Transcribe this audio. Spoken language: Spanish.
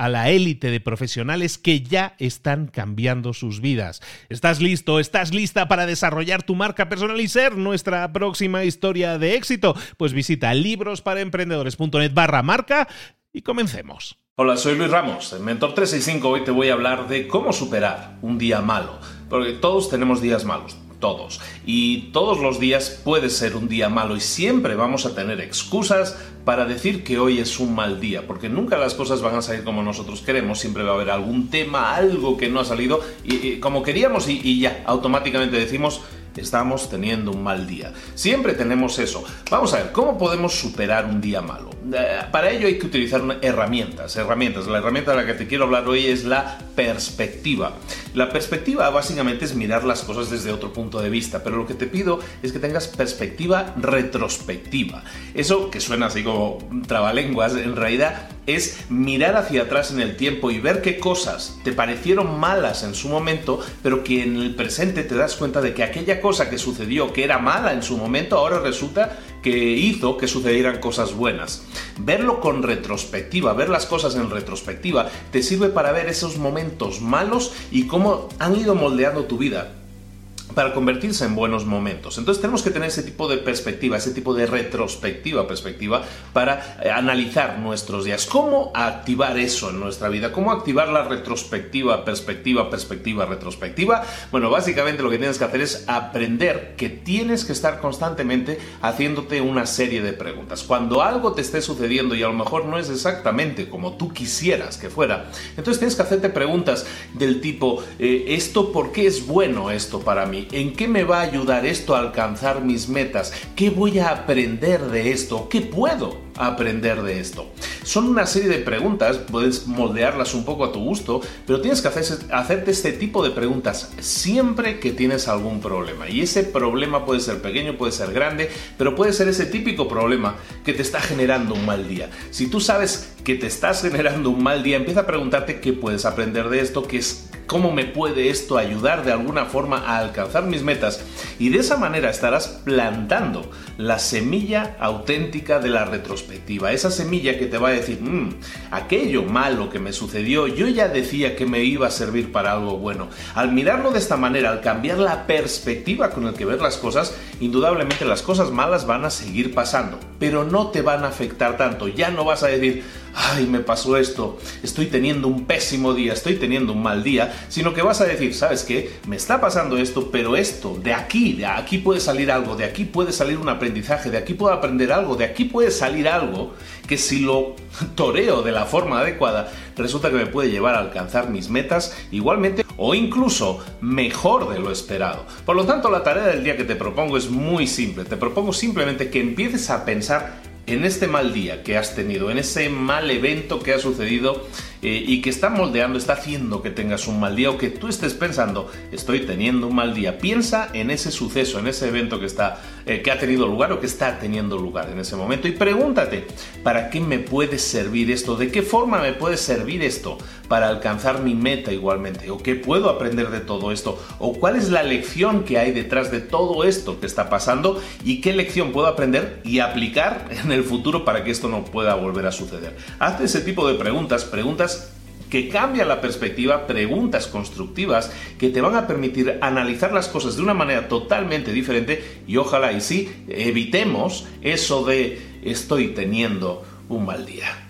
a la élite de profesionales que ya están cambiando sus vidas. ¿Estás listo? ¿Estás lista para desarrollar tu marca personal y ser nuestra próxima historia de éxito? Pues visita librosparaemprendedores.net barra marca y comencemos. Hola, soy Luis Ramos, en Mentor 365. Hoy te voy a hablar de cómo superar un día malo, porque todos tenemos días malos todos. Y todos los días puede ser un día malo y siempre vamos a tener excusas para decir que hoy es un mal día, porque nunca las cosas van a salir como nosotros queremos, siempre va a haber algún tema, algo que no ha salido y, como queríamos y ya, automáticamente decimos estamos teniendo un mal día. Siempre tenemos eso. Vamos a ver, ¿cómo podemos superar un día malo? Eh, para ello hay que utilizar herramientas, herramientas. La herramienta de la que te quiero hablar hoy es la perspectiva. La perspectiva básicamente es mirar las cosas desde otro punto de vista, pero lo que te pido es que tengas perspectiva retrospectiva. Eso que suena así como trabalenguas, en realidad es mirar hacia atrás en el tiempo y ver qué cosas te parecieron malas en su momento, pero que en el presente te das cuenta de que aquella cosa que sucedió, que era mala en su momento, ahora resulta que hizo que sucedieran cosas buenas. Verlo con retrospectiva, ver las cosas en retrospectiva, te sirve para ver esos momentos malos y cómo han ido moldeando tu vida para convertirse en buenos momentos. Entonces tenemos que tener ese tipo de perspectiva, ese tipo de retrospectiva, perspectiva, para eh, analizar nuestros días. ¿Cómo activar eso en nuestra vida? ¿Cómo activar la retrospectiva, perspectiva, perspectiva, retrospectiva? Bueno, básicamente lo que tienes que hacer es aprender que tienes que estar constantemente haciéndote una serie de preguntas. Cuando algo te esté sucediendo y a lo mejor no es exactamente como tú quisieras que fuera, entonces tienes que hacerte preguntas del tipo, eh, ¿esto por qué es bueno esto para mí? ¿En qué me va a ayudar esto a alcanzar mis metas? ¿Qué voy a aprender de esto? ¿Qué puedo aprender de esto? Son una serie de preguntas, puedes moldearlas un poco a tu gusto, pero tienes que hacerte este tipo de preguntas siempre que tienes algún problema. Y ese problema puede ser pequeño, puede ser grande, pero puede ser ese típico problema que te está generando un mal día. Si tú sabes que te estás generando un mal día, empieza a preguntarte qué puedes aprender de esto, qué es cómo me puede esto ayudar de alguna forma a alcanzar mis metas. Y de esa manera estarás plantando la semilla auténtica de la retrospectiva, esa semilla que te va a decir, mm, aquello malo que me sucedió, yo ya decía que me iba a servir para algo bueno. Al mirarlo de esta manera, al cambiar la perspectiva con el que ver las cosas, indudablemente las cosas malas van a seguir pasando, pero no te van a afectar tanto, ya no vas a decir, ay, me pasó esto, estoy teniendo un pésimo día, estoy teniendo un mal día, sino que vas a decir, ¿sabes qué? Me está pasando esto, pero esto, de aquí, de aquí puede salir algo, de aquí puede salir un aprendizaje, de aquí puedo aprender algo, de aquí puede salir algo que si lo toreo de la forma adecuada, resulta que me puede llevar a alcanzar mis metas igualmente o incluso mejor de lo esperado. Por lo tanto, la tarea del día que te propongo es muy simple. Te propongo simplemente que empieces a pensar en este mal día que has tenido, en ese mal evento que ha sucedido eh, y que está moldeando, está haciendo que tengas un mal día o que tú estés pensando, estoy teniendo un mal día. Piensa en ese suceso, en ese evento que, está, eh, que ha tenido lugar o que está teniendo lugar en ese momento y pregúntate, ¿para qué me puede servir esto? ¿De qué forma me puede servir esto para alcanzar mi meta igualmente? ¿O qué puedo aprender de todo esto? ¿O cuál es la lección que hay detrás de todo esto que está pasando? ¿Y qué lección puedo aprender y aplicar en el futuro para que esto no pueda volver a suceder? Hazte ese tipo de preguntas, preguntas que cambian la perspectiva, preguntas constructivas que te van a permitir analizar las cosas de una manera totalmente diferente y ojalá y sí evitemos eso de estoy teniendo un mal día.